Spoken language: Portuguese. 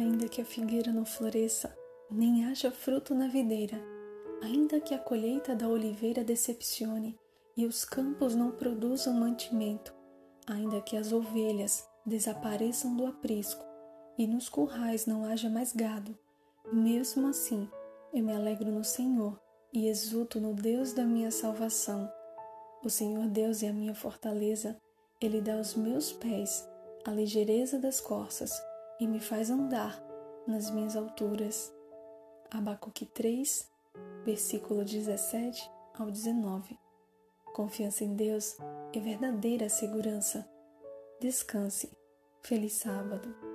Ainda que a figueira não floresça, nem haja fruto na videira, ainda que a colheita da oliveira decepcione e os campos não produzam mantimento, ainda que as ovelhas desapareçam do aprisco e nos currais não haja mais gado, mesmo assim eu me alegro no Senhor e exulto no Deus da minha salvação. O Senhor Deus é a minha fortaleza, Ele dá aos meus pés a ligeireza das corças e me faz andar nas minhas alturas. Abacuque 3, versículo 17 ao 19. Confiança em Deus é verdadeira segurança. Descanse. Feliz sábado.